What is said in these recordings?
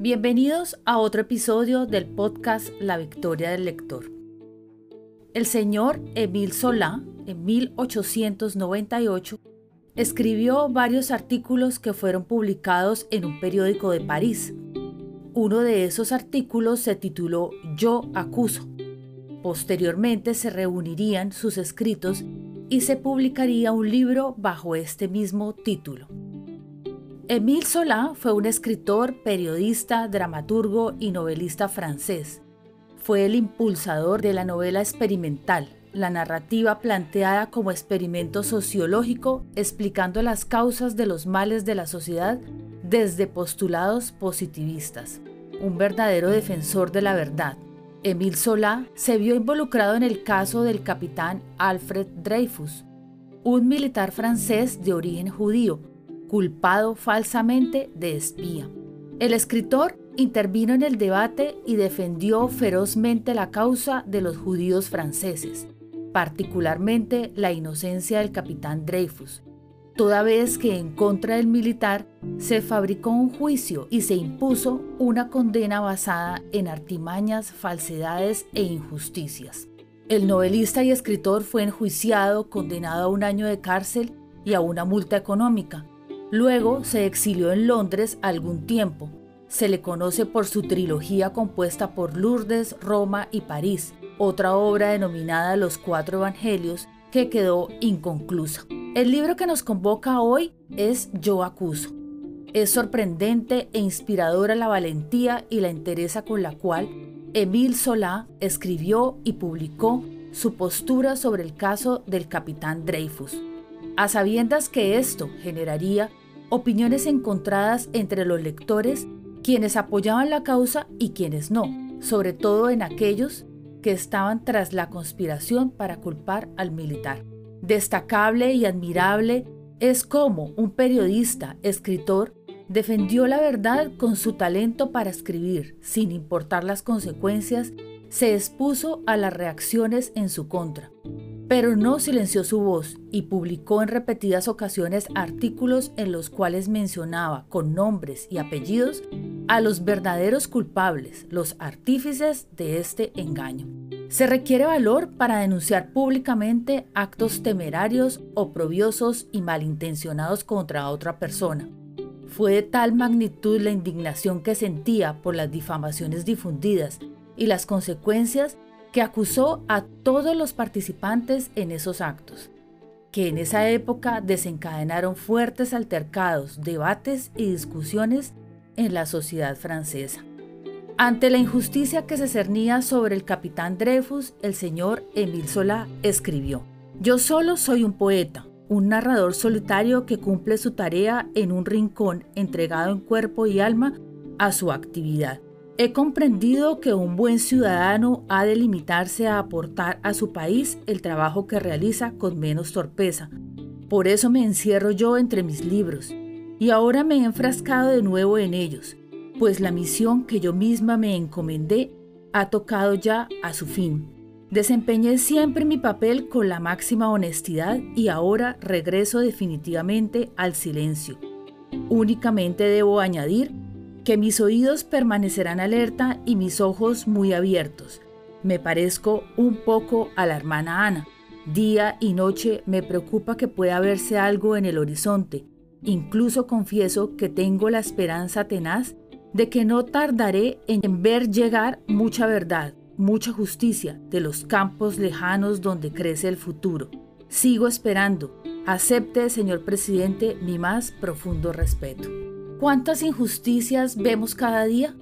Bienvenidos a otro episodio del podcast La Victoria del Lector. El señor Émile Zola, en 1898, escribió varios artículos que fueron publicados en un periódico de París. Uno de esos artículos se tituló Yo acuso. Posteriormente se reunirían sus escritos y se publicaría un libro bajo este mismo título. Émile Zola fue un escritor, periodista, dramaturgo y novelista francés. Fue el impulsador de la novela experimental, la narrativa planteada como experimento sociológico explicando las causas de los males de la sociedad desde postulados positivistas. Un verdadero defensor de la verdad, Émile Zola se vio involucrado en el caso del capitán Alfred Dreyfus, un militar francés de origen judío, culpado falsamente de espía. El escritor intervino en el debate y defendió ferozmente la causa de los judíos franceses, particularmente la inocencia del capitán Dreyfus, toda vez que en contra del militar se fabricó un juicio y se impuso una condena basada en artimañas, falsedades e injusticias. El novelista y escritor fue enjuiciado, condenado a un año de cárcel y a una multa económica, Luego se exilió en Londres algún tiempo. Se le conoce por su trilogía compuesta por Lourdes, Roma y París, otra obra denominada Los Cuatro Evangelios que quedó inconclusa. El libro que nos convoca hoy es Yo acuso. Es sorprendente e inspiradora la valentía y la entereza con la cual Émile Solá escribió y publicó su postura sobre el caso del capitán Dreyfus a sabiendas que esto generaría opiniones encontradas entre los lectores, quienes apoyaban la causa y quienes no, sobre todo en aquellos que estaban tras la conspiración para culpar al militar. Destacable y admirable es cómo un periodista, escritor, defendió la verdad con su talento para escribir, sin importar las consecuencias, se expuso a las reacciones en su contra pero no silenció su voz y publicó en repetidas ocasiones artículos en los cuales mencionaba con nombres y apellidos a los verdaderos culpables, los artífices de este engaño. Se requiere valor para denunciar públicamente actos temerarios, oprobiosos y malintencionados contra otra persona. Fue de tal magnitud la indignación que sentía por las difamaciones difundidas y las consecuencias que acusó a todos los participantes en esos actos, que en esa época desencadenaron fuertes altercados, debates y discusiones en la sociedad francesa. Ante la injusticia que se cernía sobre el capitán Dreyfus, el señor Émile Zola escribió, Yo solo soy un poeta, un narrador solitario que cumple su tarea en un rincón entregado en cuerpo y alma a su actividad. He comprendido que un buen ciudadano ha de limitarse a aportar a su país el trabajo que realiza con menos torpeza. Por eso me encierro yo entre mis libros, y ahora me he enfrascado de nuevo en ellos, pues la misión que yo misma me encomendé ha tocado ya a su fin. Desempeñé siempre mi papel con la máxima honestidad y ahora regreso definitivamente al silencio. Únicamente debo añadir que mis oídos permanecerán alerta y mis ojos muy abiertos. Me parezco un poco a la hermana Ana. Día y noche me preocupa que pueda verse algo en el horizonte. Incluso confieso que tengo la esperanza tenaz de que no tardaré en ver llegar mucha verdad, mucha justicia de los campos lejanos donde crece el futuro. Sigo esperando. Acepte, señor presidente, mi más profundo respeto. ¿Cuántas injusticias vemos cada día?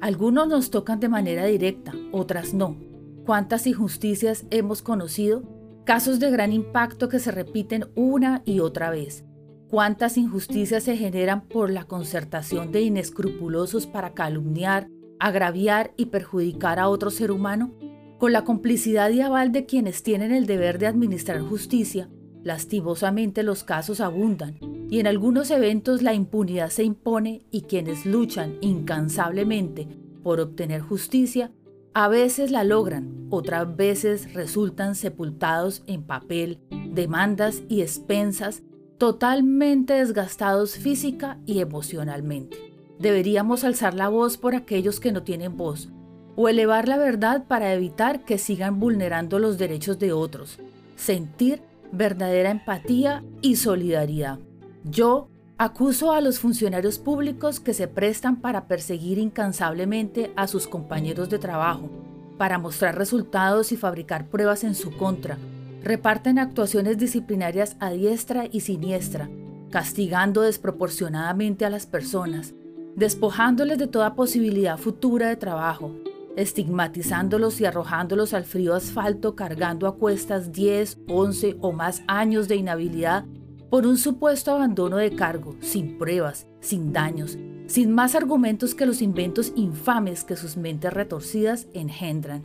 Algunos nos tocan de manera directa, otras no. ¿Cuántas injusticias hemos conocido? Casos de gran impacto que se repiten una y otra vez. ¿Cuántas injusticias se generan por la concertación de inescrupulosos para calumniar, agraviar y perjudicar a otro ser humano? Con la complicidad y aval de quienes tienen el deber de administrar justicia, lastimosamente los casos abundan y en algunos eventos la impunidad se impone y quienes luchan incansablemente por obtener justicia a veces la logran, otras veces resultan sepultados en papel, demandas y expensas, totalmente desgastados física y emocionalmente. Deberíamos alzar la voz por aquellos que no tienen voz, o elevar la verdad para evitar que sigan vulnerando los derechos de otros. Sentir verdadera empatía y solidaridad. Yo acuso a los funcionarios públicos que se prestan para perseguir incansablemente a sus compañeros de trabajo, para mostrar resultados y fabricar pruebas en su contra. Reparten actuaciones disciplinarias a diestra y siniestra, castigando desproporcionadamente a las personas, despojándoles de toda posibilidad futura de trabajo, estigmatizándolos y arrojándolos al frío asfalto cargando a cuestas 10, 11 o más años de inhabilidad por un supuesto abandono de cargo, sin pruebas, sin daños, sin más argumentos que los inventos infames que sus mentes retorcidas engendran.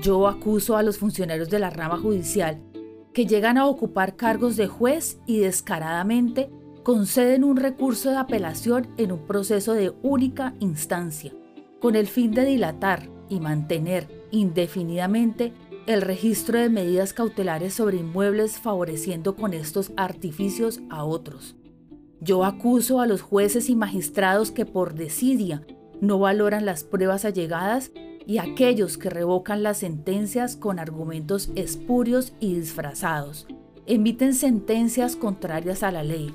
Yo acuso a los funcionarios de la rama judicial que llegan a ocupar cargos de juez y descaradamente conceden un recurso de apelación en un proceso de única instancia, con el fin de dilatar y mantener indefinidamente el registro de medidas cautelares sobre inmuebles favoreciendo con estos artificios a otros. Yo acuso a los jueces y magistrados que por desidia no valoran las pruebas allegadas y aquellos que revocan las sentencias con argumentos espurios y disfrazados, emiten sentencias contrarias a la ley,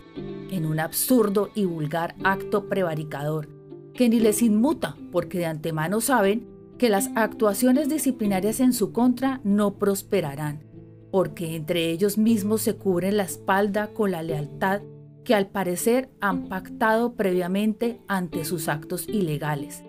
en un absurdo y vulgar acto prevaricador, que ni les inmuta porque de antemano saben que las actuaciones disciplinarias en su contra no prosperarán, porque entre ellos mismos se cubren la espalda con la lealtad que al parecer han pactado previamente ante sus actos ilegales,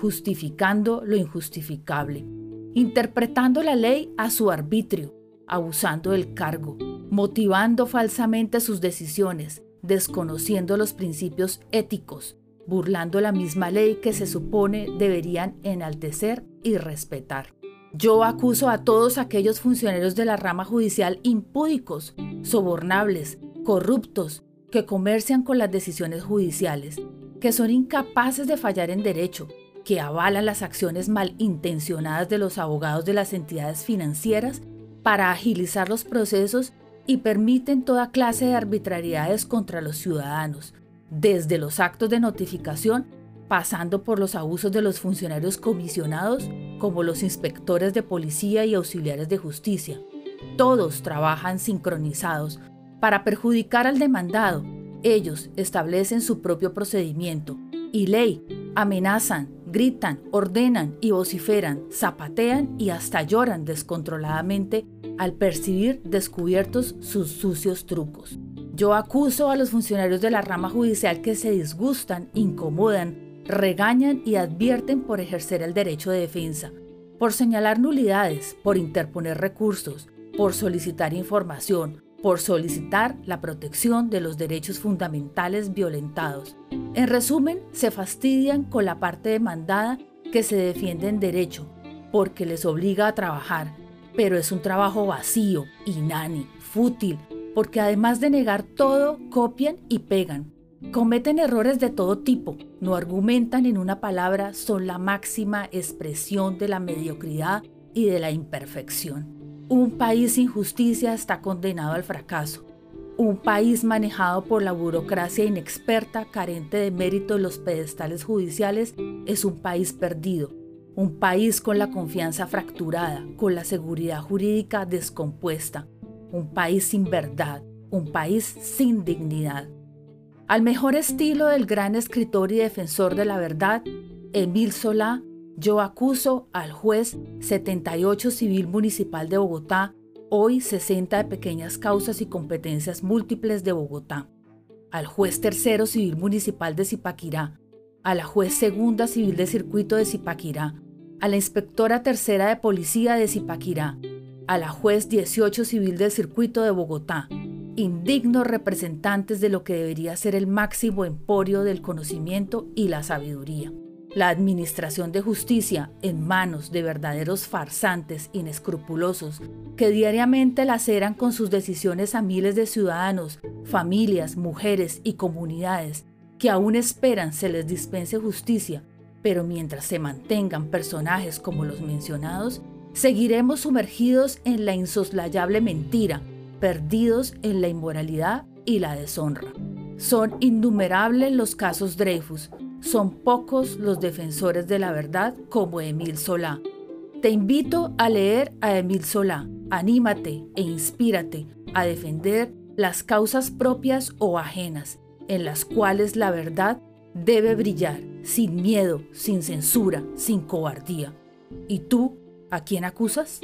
justificando lo injustificable, interpretando la ley a su arbitrio, abusando del cargo, motivando falsamente sus decisiones, desconociendo los principios éticos, burlando la misma ley que se supone deberían enaltecer y respetar. Yo acuso a todos aquellos funcionarios de la rama judicial impúdicos, sobornables, corruptos, que comercian con las decisiones judiciales, que son incapaces de fallar en derecho, que avalan las acciones malintencionadas de los abogados de las entidades financieras para agilizar los procesos y permiten toda clase de arbitrariedades contra los ciudadanos, desde los actos de notificación, pasando por los abusos de los funcionarios comisionados, como los inspectores de policía y auxiliares de justicia. Todos trabajan sincronizados para perjudicar al demandado. Ellos establecen su propio procedimiento y ley, amenazan, gritan, ordenan y vociferan, zapatean y hasta lloran descontroladamente al percibir descubiertos sus sucios trucos. Yo acuso a los funcionarios de la rama judicial que se disgustan, incomodan, regañan y advierten por ejercer el derecho de defensa, por señalar nulidades, por interponer recursos, por solicitar información, por solicitar la protección de los derechos fundamentales violentados. En resumen, se fastidian con la parte demandada que se defiende en derecho, porque les obliga a trabajar, pero es un trabajo vacío, inani, fútil, porque además de negar todo, copian y pegan. Cometen errores de todo tipo, no argumentan en una palabra, son la máxima expresión de la mediocridad y de la imperfección. Un país sin justicia está condenado al fracaso. Un país manejado por la burocracia inexperta, carente de mérito en los pedestales judiciales, es un país perdido. Un país con la confianza fracturada, con la seguridad jurídica descompuesta. Un país sin verdad, un país sin dignidad. Al mejor estilo del gran escritor y defensor de la verdad, Emil Solá yo acuso al juez 78 Civil Municipal de Bogotá, hoy 60 de pequeñas causas y competencias múltiples de Bogotá, al juez tercero Civil Municipal de Zipaquirá, a la juez segunda Civil de Circuito de Zipaquirá, a la inspectora tercera de Policía de Zipaquirá, a la juez 18 Civil del Circuito de Bogotá, indignos representantes de lo que debería ser el máximo emporio del conocimiento y la sabiduría. La administración de justicia en manos de verdaderos farsantes inescrupulosos que diariamente laceran con sus decisiones a miles de ciudadanos, familias, mujeres y comunidades que aún esperan se les dispense justicia, pero mientras se mantengan personajes como los mencionados, seguiremos sumergidos en la insoslayable mentira, perdidos en la inmoralidad y la deshonra. Son innumerables los casos Dreyfus, son pocos los defensores de la verdad como Emil Solá. Te invito a leer a Emil Solá. Anímate e inspírate a defender las causas propias o ajenas, en las cuales la verdad debe brillar, sin miedo, sin censura, sin cobardía. ¿Y tú, a quién acusas?